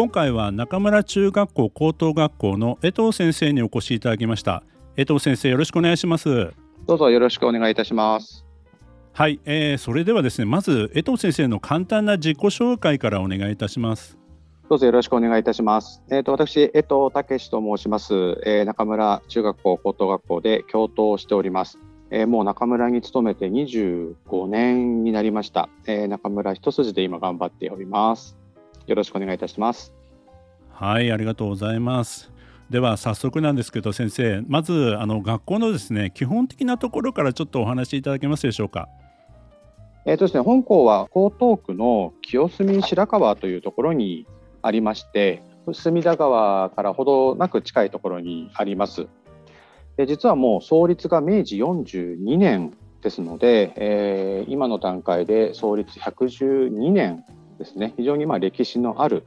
今回は中村中学校高等学校の江藤先生にお越しいただきました江藤先生よろしくお願いしますどうぞよろしくお願いいたしますはい、えー、それではですねまず江藤先生の簡単な自己紹介からお願いいたしますどうぞよろしくお願いいたします。えっ、ー、と私江藤武と申します、えー、中村中学校高等学校で教頭をしております。えー、もう中村に勤めて25年になりました。えー、中村一筋で今頑張っております。よろしくお願いいたします。はい、ありがとうございます。では早速なんですけど先生まずあの学校のですね基本的なところからちょっとお話しいただけますでしょうか？えーとですね、本校は江東区の清澄白河というところにありまして隅田川からほどなく近いところにあります。で実はもう創立が明治42年ですので、えー、今の段階で創立112年ですね非常にま歴史のある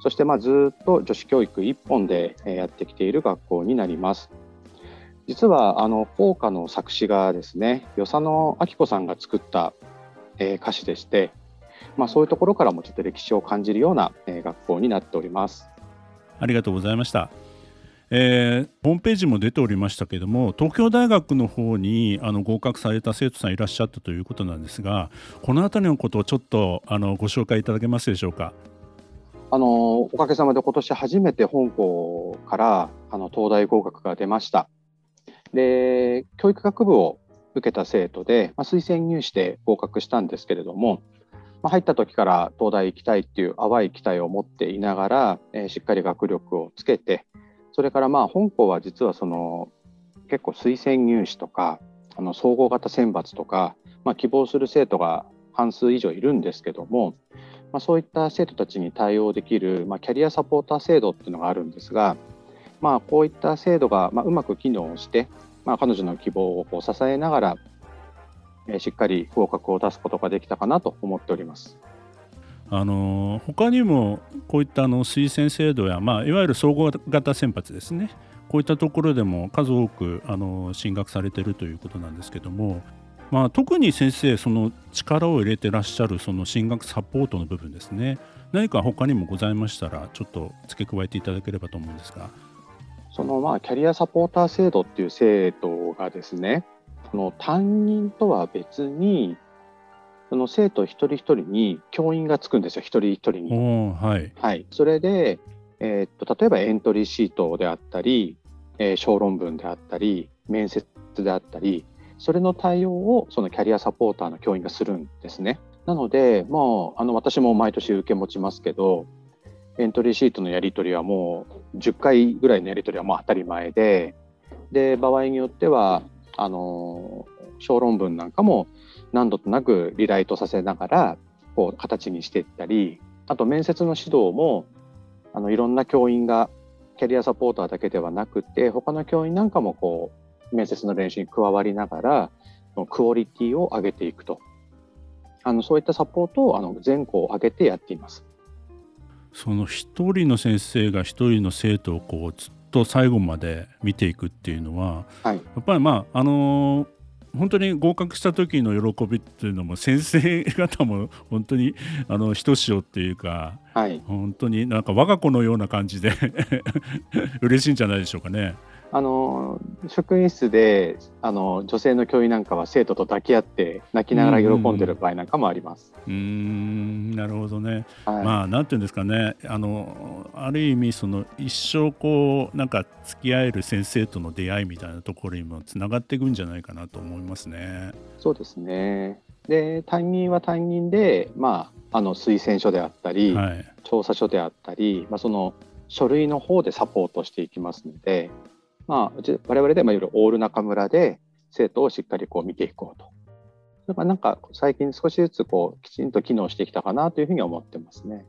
そしてまずっと女子教育一本でやってきている学校になります。実はあの校歌の作詞がですね与謝野明子さんが作った、え、歌詞でして、まあ、そういうところからもちょっと歴史を感じるような、え、学校になっております。ありがとうございました。えー、ホームページも出ておりましたけども東京大学の方にあの合格された生徒さんいらっしゃったということなんですがこの辺りのことをちょっとあのご紹介いただけますでしょうか？あのおかげさまで今年初めて本校からあの東大合格が出ました。で教育学部を受けた生徒で、まあ、推薦入試で合格したんですけれども、まあ、入った時から東大行きたいっていう淡い期待を持っていながら、えー、しっかり学力をつけてそれからまあ本校は実はその結構推薦入試とかあの総合型選抜とか、まあ、希望する生徒が半数以上いるんですけども、まあ、そういった生徒たちに対応できる、まあ、キャリアサポーター制度っていうのがあるんですが、まあ、こういった制度がまあうまく機能して、まあ、彼女の希望をこう支えながら、えー、しっかり合格を出すことができたかなと思っております。あの他にもこういったあの推薦制度や、まあ、いわゆる総合型選抜ですね。こういったところでも数多くあの進学されてるということなんですけども、まあ、特に先生その力を入れてらっしゃるその進学サポートの部分ですね。何か他にもございましたらちょっと付け加えていただければと思うんですが。そのまあキャリアサポーター制度っていう制度がですねその担任とは別にその生徒一人一人に教員がつくんですよ、一人一人に。はい、はい、それで、えー、っと例えばエントリーシートであったり、えー、小論文であったり、面接であったり、それの対応をそのキャリアサポーターの教員がするんですね。なので、もうあの私も毎年受け持ちますけど、エントリーシートのやり取りはもう10回ぐらいのやり取りはもう当たり前で、で場合によってはあの小論文なんかも何度となくリライトさせながらこう形にしていったりあと面接の指導もあのいろんな教員がキャリアサポーターだけではなくて他の教員なんかもこう面接の練習に加わりながらクオリティを上げていくとあのそういったサポートをあの全校を挙げてやっています。その一人の先生が一人の生徒をこうずっと最後まで見ていくっていうのは、はい、やっぱりまああの本当に合格した時の喜びっていうのも先生方も本当にあのひとしおっていうか、はい、本当になんか我が子のような感じで 嬉しいんじゃないでしょうかね。あの職員室であの女性の教員なんかは生徒と抱き合って泣きながら喜んでる場合なんかもあります。うんなるほどね。はい、まあなんていうんですかねあのある意味その一生こうなんか付き合える先生との出会いみたいなところにもつながっていくんじゃないかなと思いますね。そうですね。で担任は担任で、まあ、あの推薦書であったり、はい、調査書であったり、まあ、その書類の方でサポートしていきますので、まあ、我々でもいわゆるオール中村で生徒をしっかりこう見ていこうと。だからなんか最近少しずつこうきちんと機能してきたかなというふうに思ってますね。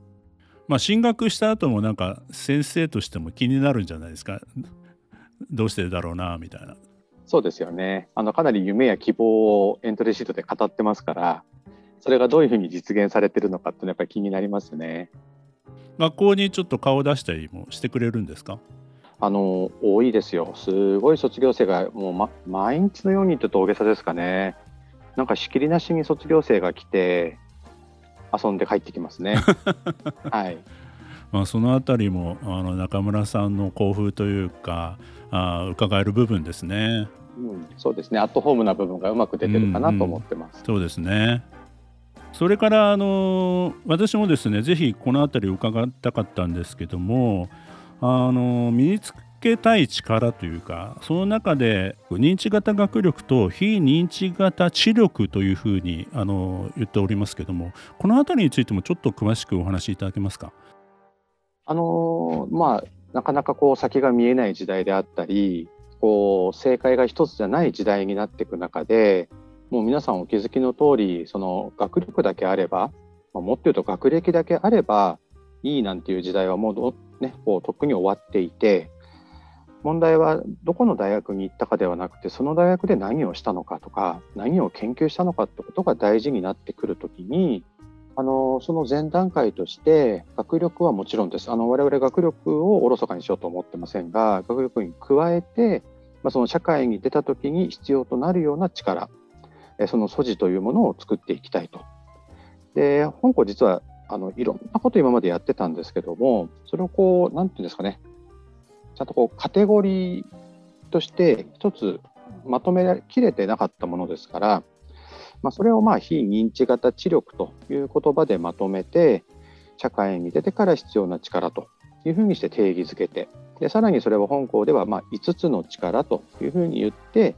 まあ進学した後もなんか先生としても気になるんじゃないですかどうしてだろうなみたいな。そうですよねあのかなり夢や希望をエントリーシートで語ってますからそれがどういうふうに実現されてるのかってやっぱり気になりますね。学校にちょっと顔を出したりもしてくれるんですか？あの多いですよ、すごい卒業生がもう、ま、毎日のようにって大げさですかね、なんかしきりなしに卒業生が来て、遊んで帰ってきますね。はいまあ、そのあたりもあの中村さんの興奮というかあ伺える部分ですね、うん。そうですね、アットホームな部分がうまく出てるかなと思ってます。うんうん、そうですねそれからあの私もですねぜひこの辺り伺いたかったんですけどもあの身につけたい力というかその中で認知型学力と非認知型知力というふうにあの言っておりますけどもこの辺りについてもちょっと詳しくお話しいただけますか？あのまあなかなかこう先が見えない時代であったりこう正解が一つじゃない時代になっていく中でもう皆さんお気づきの通り、その学力だけあれば、まあ、もっと言うと学歴だけあればいいなんていう時代はもうね、こうとっくに終わっていて、問題はどこの大学に行ったかではなくて、その大学で何をしたのかとか、何を研究したのかってことが大事になってくるときに、あのその前段階として学力はもちろんです。あの我々学力をおろそかにしようと思ってませんが、学力に加えて、まあ、その社会に出た時に必要となるような力、その素地というものを作っていきたいと。で、香港実はあのいろんなこと今までやってたんですけども、それをこう、なんていうんですかね、ちゃんとこうカテゴリーとして一つまとめきれてなかったものですから、まあ、それをまあ非認知型知力という言葉でまとめて、社会に出てから必要な力というふうにして定義づけて、でさらにそれを本校ではま5つの力というふうに言って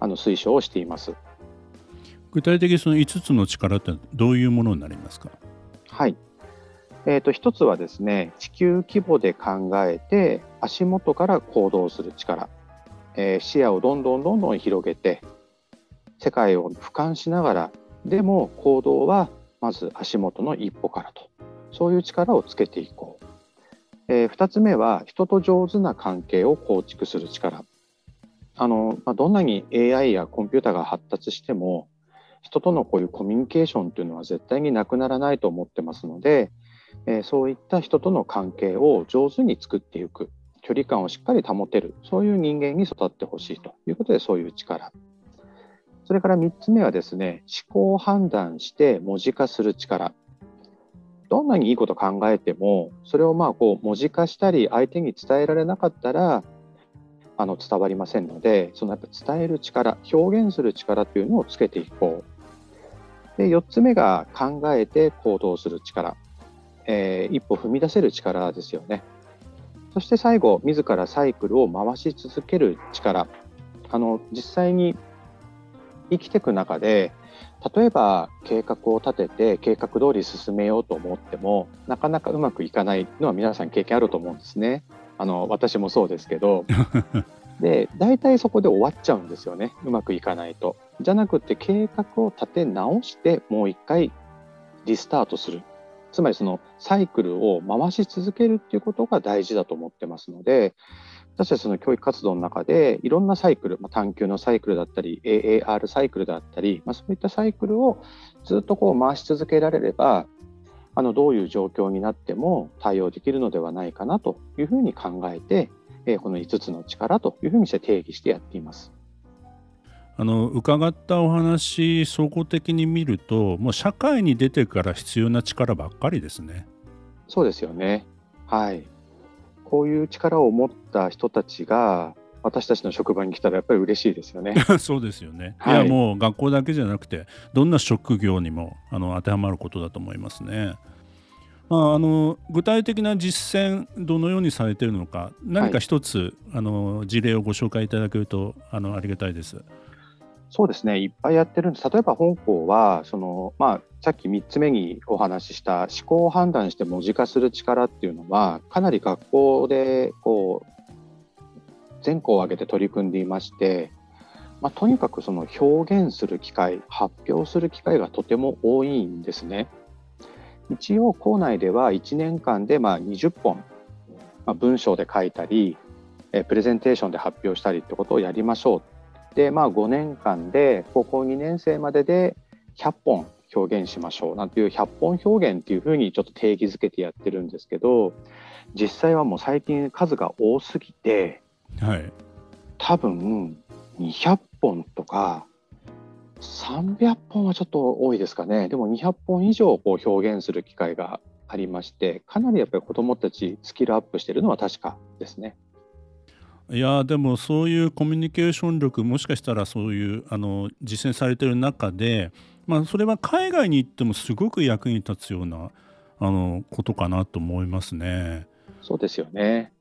あの推奨をしています。具体的にその5つの力ってどういうものになりますか？はい。えー、と1つはですね地球規模で考えて足元から行動する力、えー、視野をどんどんどんどん広げて世界を俯瞰しながらでも行動はまず足元の一歩からと。そういう力をつけていこう、えー、2つ目は人と上手な関係を構築する力。あの、まあ、どんなに AI やコンピューターが発達しても人とのこういうコミュニケーションというのは絶対になくならないと思ってますので、えー、そういった人との関係を上手に作っていく距離感をしっかり保てるそういう人間に育ってほしいということでそういう力。それから3つ目はですね思考を判断して文字化する力。どんなにいいこと考えてもそれをまあこう文字化したり相手に伝えられなかったらあの伝わりませんのでそのやっぱ伝える力表現する力というのをつけていこう。で4つ目が考えて行動する力、えー、一歩踏み出せる力ですよね。そして最後自らサイクルを回し続ける力。あの実際に生きていく中で例えば計画を立てて計画通り進めようと思ってもなかなかうまくいかないのは皆さん経験あると思うんですね。あの私もそうですけど。で大体そこで終わっちゃうんですよね。うまくいかないと。じゃなくて計画を立て直してもう一回リスタートする。つまりそのサイクルを回し続けるっていうことが大事だと思ってますので私たちの教育活動の中でいろんなサイクル、まあ、探究のサイクルだったり AAR サイクルだったり、まあ、そういったサイクルをずっとこう回し続けられればあのどういう状況になっても対応できるのではないかなというふうに考えて、えー、この5つの力というふうにして定義してやっています。あの伺ったお話総合的に見るともう社会に出てから必要な力ばっかりですね。そうですよね。はい。こういう力を持った人たちが私たちの職場に来たらやっぱり嬉しいですよね。そうですよね。はい、いやもう学校だけじゃなくてどんな職業にもあの当てはまることだと思いますね。まあ、あの具体的な実践どのようにされているのか何か一つ、はい、あの事例をご紹介いただけるとあのありがたいです。そうですねいっぱいやってるんです例えば本校はその、まあ、さっき3つ目にお話しした思考を判断して文字化する力っていうのはかなり学校でこう全校を挙げて取り組んでいまして、まあ、とにかくその表現する機会発表する機会がとても多いんですね。一応校内では1年間でまあ20本、まあ、文章で書いたりえプレゼンテーションで発表したりってことをやりましょうでまあ5年間で高校2年生までで100本表現しましょうなんていう100本表現っていうふうにちょっと定義づけてやってるんですけど実際はもう最近数が多すぎて、はい、多分200本とか300本はちょっと多いですかねでも200本以上こう表現する機会がありましてかなりやっぱり子どもたちスキルアップしてるのは確かですね。いやでもそういうコミュニケーション力もしかしたらそういうあの実践されてる中で、まあ、それは海外に行ってもすごく役に立つようなあのことかなと思いますね。そうですよね。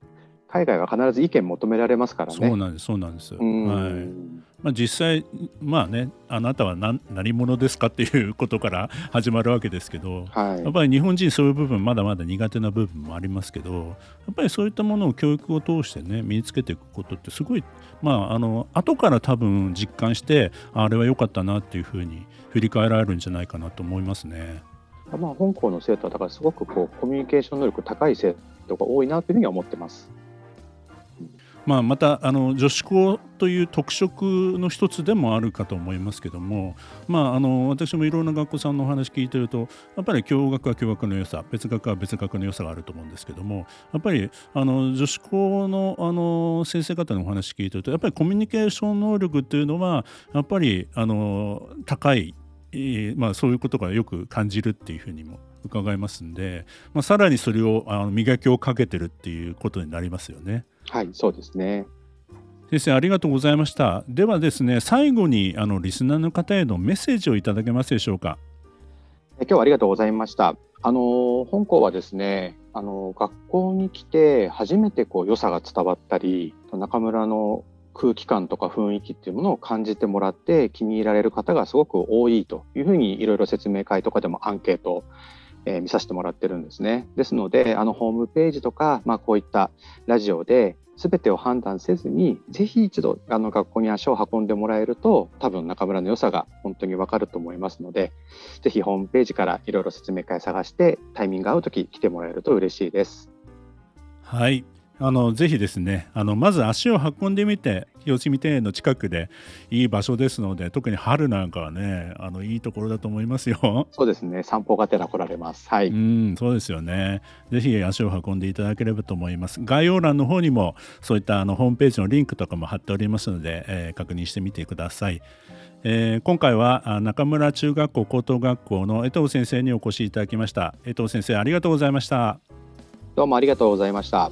海外は必ず意見求められますからね。そうなんです、そうなんです。はい。まあ、実際、まあね、あなたは何何者ですかっていうことから 始まるわけですけど、はい、やっぱり日本人そういう部分まだまだ苦手な部分もありますけどやっぱりそういったものを教育を通してね身につけていくことってすごいまああの後から多分実感してあれは良かったなっていうふうに振り返られるんじゃないかなと思いますね。まあ、本校の生徒はだからすごくこうコミュニケーション能力高い生徒が多いなというふうには思ってます。まあ、またあの女子校という特色の一つでもあるかと思いますけども、まあ、あの私もいろんな学校さんのお話聞いてるとやっぱり共学は共学の良さ別学は別学の良さがあると思うんですけどもやっぱりあの女子校のあの先生方のお話聞いてるとやっぱりコミュニケーション能力っていうのはやっぱりあの高いまあ、そういうことがよく感じるっていうふうにも伺いますんで、まあ、さらにそれをあの磨きをかけてるっていうことになりますよね。はい、そうですね。先生ありがとうございました。ではですね、最後にあのリスナーの方へのメッセージをいただけますでしょうか。今日はありがとうございました。あの本校はですね、あの学校に来て初めてこう良さが伝わったり、中村の空気感とか雰囲気っていうものを感じてもらって気に入られる方がすごく多いというふうにいろいろ説明会とかでもアンケートえー、見させてもらってるんですね。ですので、あのホームページとか、まあ、こういったラジオで全てを判断せずに、ぜひ一度あの学校に足を運んでもらえると、多分中村の良さが本当にわかると思いますので、ぜひホームページからいろいろ説明会探して、タイミング合う時来てもらえると嬉しいです。はい。あのぜひですねあのまず足を運んでみて清澄庭園の近くでいい場所ですので特に春なんかはねあのいいところだと思いますよ。そうですね散歩がてら来られます。はい。うんそうですよね。ぜひ足を運んでいただければと思います。概要欄の方にもそういったあのホームページのリンクとかも貼っておりますので、えー、確認してみてください。えー、今回は中村中学校高等学校の江藤先生にお越しいただきました。江藤先生ありがとうございました。どうもありがとうございました。